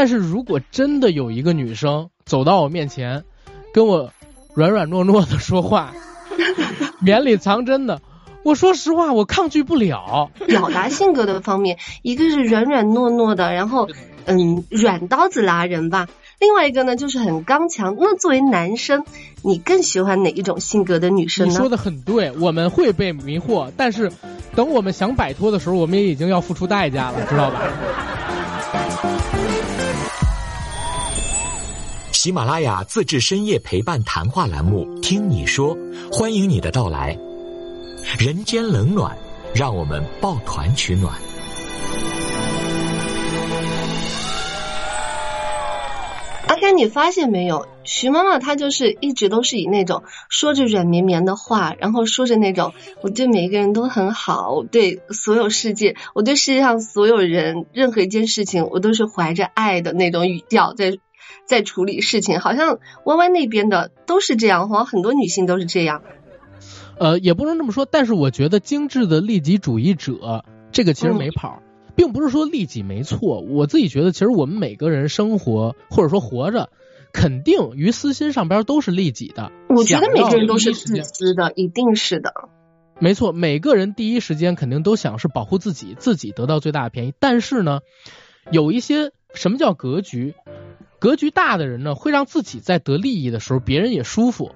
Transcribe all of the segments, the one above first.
但是如果真的有一个女生走到我面前，跟我软软糯糯的说话，绵里藏针的，我说实话，我抗拒不了。表达性格的方面，一个是软软糯糯的，然后嗯，软刀子拉人吧。另外一个呢，就是很刚强。那作为男生，你更喜欢哪一种性格的女生呢？你说的很对，我们会被迷惑，但是等我们想摆脱的时候，我们也已经要付出代价了，知道吧？喜马拉雅自制深夜陪伴谈话栏目《听你说》，欢迎你的到来。人间冷暖，让我们抱团取暖。阿甘，你发现没有？徐妈妈她就是一直都是以那种说着软绵绵的话，然后说着那种我对每一个人都很好，我对所有世界，我对世界上所有人，任何一件事情，我都是怀着爱的那种语调在在处理事情。好像弯弯那边的都是这样，好像很多女性都是这样。呃，也不能这么说，但是我觉得精致的利己主义者这个其实没跑。并不是说利己没错，我自己觉得，其实我们每个人生活或者说活着，肯定于私心上边都是利己的。我觉得每个人都是自私的，一定是的。没错，每个人第一时间肯定都想是保护自己，自己得到最大的便宜。但是呢，有一些什么叫格局？格局大的人呢，会让自己在得利益的时候，别人也舒服。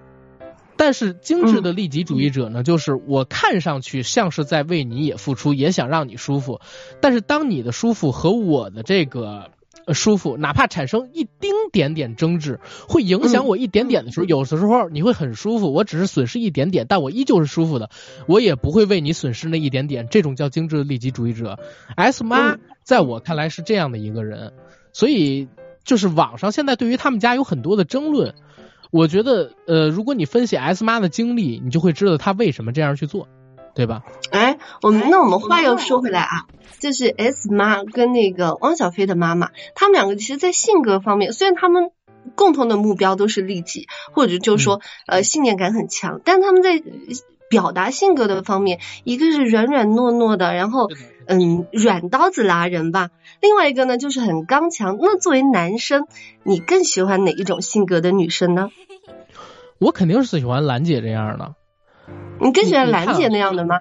但是精致的利己主义者呢，就是我看上去像是在为你也付出，也想让你舒服。但是当你的舒服和我的这个舒服，哪怕产生一丁点点争执，会影响我一点点的时候，有的时候你会很舒服，我只是损失一点点，但我依旧是舒服的，我也不会为你损失那一点点。这种叫精致的利己主义者。S 妈在我看来是这样的一个人，所以就是网上现在对于他们家有很多的争论。我觉得，呃，如果你分析 S 妈的经历，你就会知道她为什么这样去做，对吧？哎，我们那我们话又说回来啊，就是 S 妈跟那个汪小菲的妈妈，他们两个其实，在性格方面，虽然他们共同的目标都是利己，或者就是说，呃，信念感很强，但他们在表达性格的方面，一个是软软糯糯的，然后。嗯，软刀子拉人吧。另外一个呢，就是很刚强。那作为男生，你更喜欢哪一种性格的女生呢？我肯定是喜欢兰姐这样的。你更喜欢兰姐那样的吗？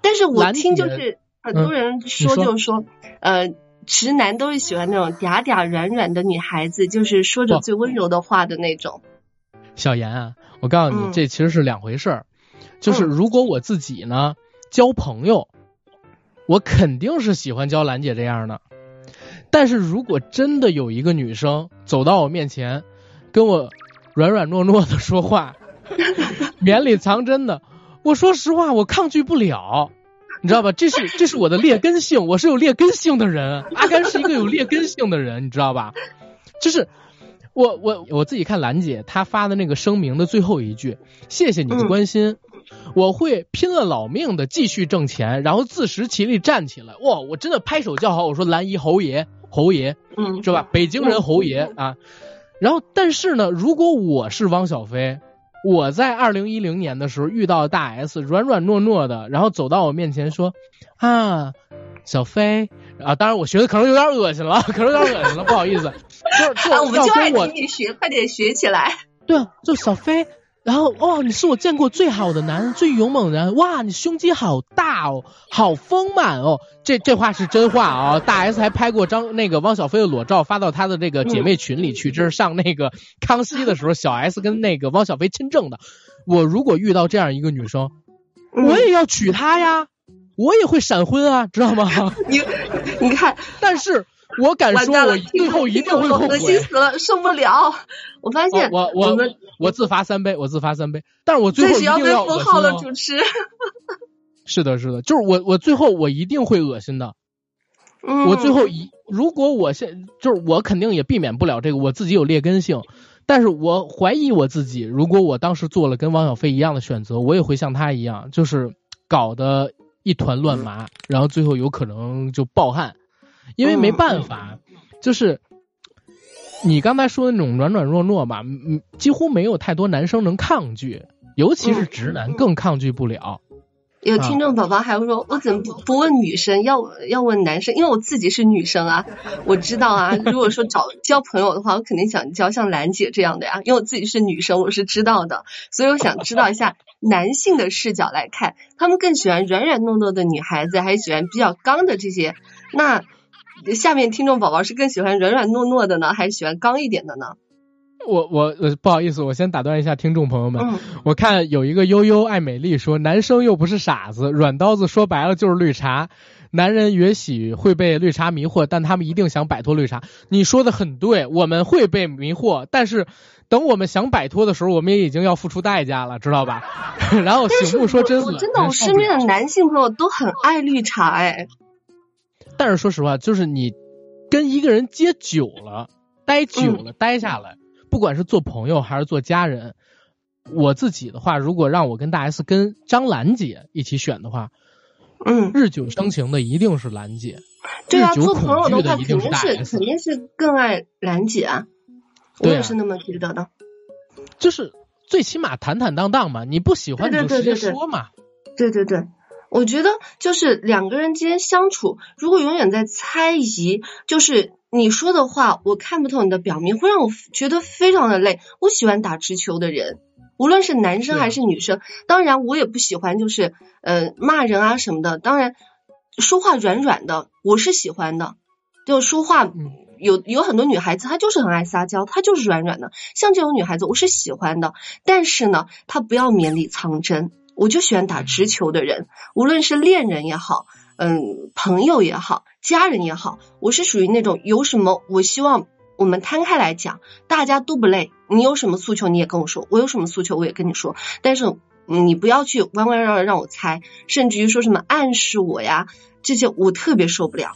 但是我听就是很多人说，就是说，呃，直男都是喜欢那种嗲嗲软软的女孩子，就是说着最温柔的话的那种。小严啊，我告诉你，这其实是两回事儿。就是如果我自己呢，交朋友。我肯定是喜欢交兰姐这样的，但是如果真的有一个女生走到我面前，跟我软软糯糯的说话，绵里藏针的，我说实话，我抗拒不了，你知道吧？这是这是我的劣根性，我是有劣根性的人，阿甘是一个有劣根性的人，你知道吧？就是我我我自己看兰姐她发的那个声明的最后一句，谢谢你的关心。我会拼了老命的继续挣钱，然后自食其力站起来。哇，我真的拍手叫好，我说蓝姨侯爷，侯爷，嗯，是吧？北京人侯爷啊。然后，但是呢，如果我是汪小菲，我在二零一零年的时候遇到大 S，软软糯糯的，然后走到我面前说啊，小飞啊，当然我学的可能有点恶心了，可能有点恶心了，不好意思。就就我们就爱听你学，快点学起来。对，就小飞。然后哇，你是我见过最好的男人，最勇猛的人。哇，你胸肌好大哦，好丰满哦。这这话是真话啊！大 S 还拍过张那个汪小菲的裸照，发到她的这个姐妹群里去。这是上那个康熙的时候，小 S 跟那个汪小菲亲政的。我如果遇到这样一个女生，我也要娶她呀，我也会闪婚啊，知道吗？你你看，但是。我敢说，我最后一定会后悔。恶心死了，受不了！我发现，我我我自罚三杯，我自罚三杯。但是我最后一定要封号了，主持。是的，是的，就是我，我最后我一定会恶心的。嗯。我最后一，如果我现就是我肯定也避免不了这个，我自己有劣根性。但是我怀疑我自己，如果我当时做了跟王小飞一样的选择，我也会像他一样，就是搞得一团乱麻，然后最后有可能就暴汗。因为没办法，就是你刚才说的那种软软糯糯吧，嗯，几乎没有太多男生能抗拒，尤其是直男更抗拒不了。有听众宝宝还会说，我怎么不不问女生，要要问男生？因为我自己是女生啊，我知道啊。如果说找交朋友的话，我肯定想交像兰姐这样的呀，因为我自己是女生，我是知道的。所以我想知道一下男性的视角来看，他们更喜欢软软糯糯的女孩子，还是喜欢比较刚的这些？那下面听众宝宝是更喜欢软软糯糯的呢，还是喜欢刚一点的呢？我我呃不好意思，我先打断一下听众朋友们。嗯我看有一个悠悠爱美丽说，男生又不是傻子，软刀子说白了就是绿茶。男人也许会被绿茶迷惑，但他们一定想摆脱绿茶。你说的很对，我们会被迷惑，但是等我们想摆脱的时候，我们也已经要付出代价了，知道吧？然后醒目说真狠，我真的，我身边的男性朋友都很爱绿茶哎。但是说实话，就是你跟一个人接久了，待久了，待下来，不管是做朋友还是做家人，我自己的话，如果让我跟大 S 跟张兰姐一起选的话，嗯，日久生情的一定是兰姐，对啊，做朋友的话肯定是肯定是更爱兰姐啊，我也是那么觉得的。就是最起码坦坦荡荡嘛，你不喜欢你就直接对对对对。说嘛。对对对，我觉得就是两个人之间相处，如果永远在猜疑，就是你说的话我看不透你的表面，会让我觉得非常的累。我喜欢打直球的人，无论是男生还是女生。当然，我也不喜欢就是呃骂人啊什么的。当然，说话软软的，我是喜欢的。就说话嗯有有很多女孩子，她就是很爱撒娇，她就是软软的。像这种女孩子，我是喜欢的。但是呢，她不要绵里藏针。我就喜欢打直球的人，无论是恋人也好，嗯，朋友也好，家人也好，我是属于那种有什么，我希望我们摊开来讲，大家都不累。你有什么诉求你也跟我说，我有什么诉求我也跟你说，但是你不要去弯弯绕绕让我猜，甚至于说什么暗示我呀，这些我特别受不了。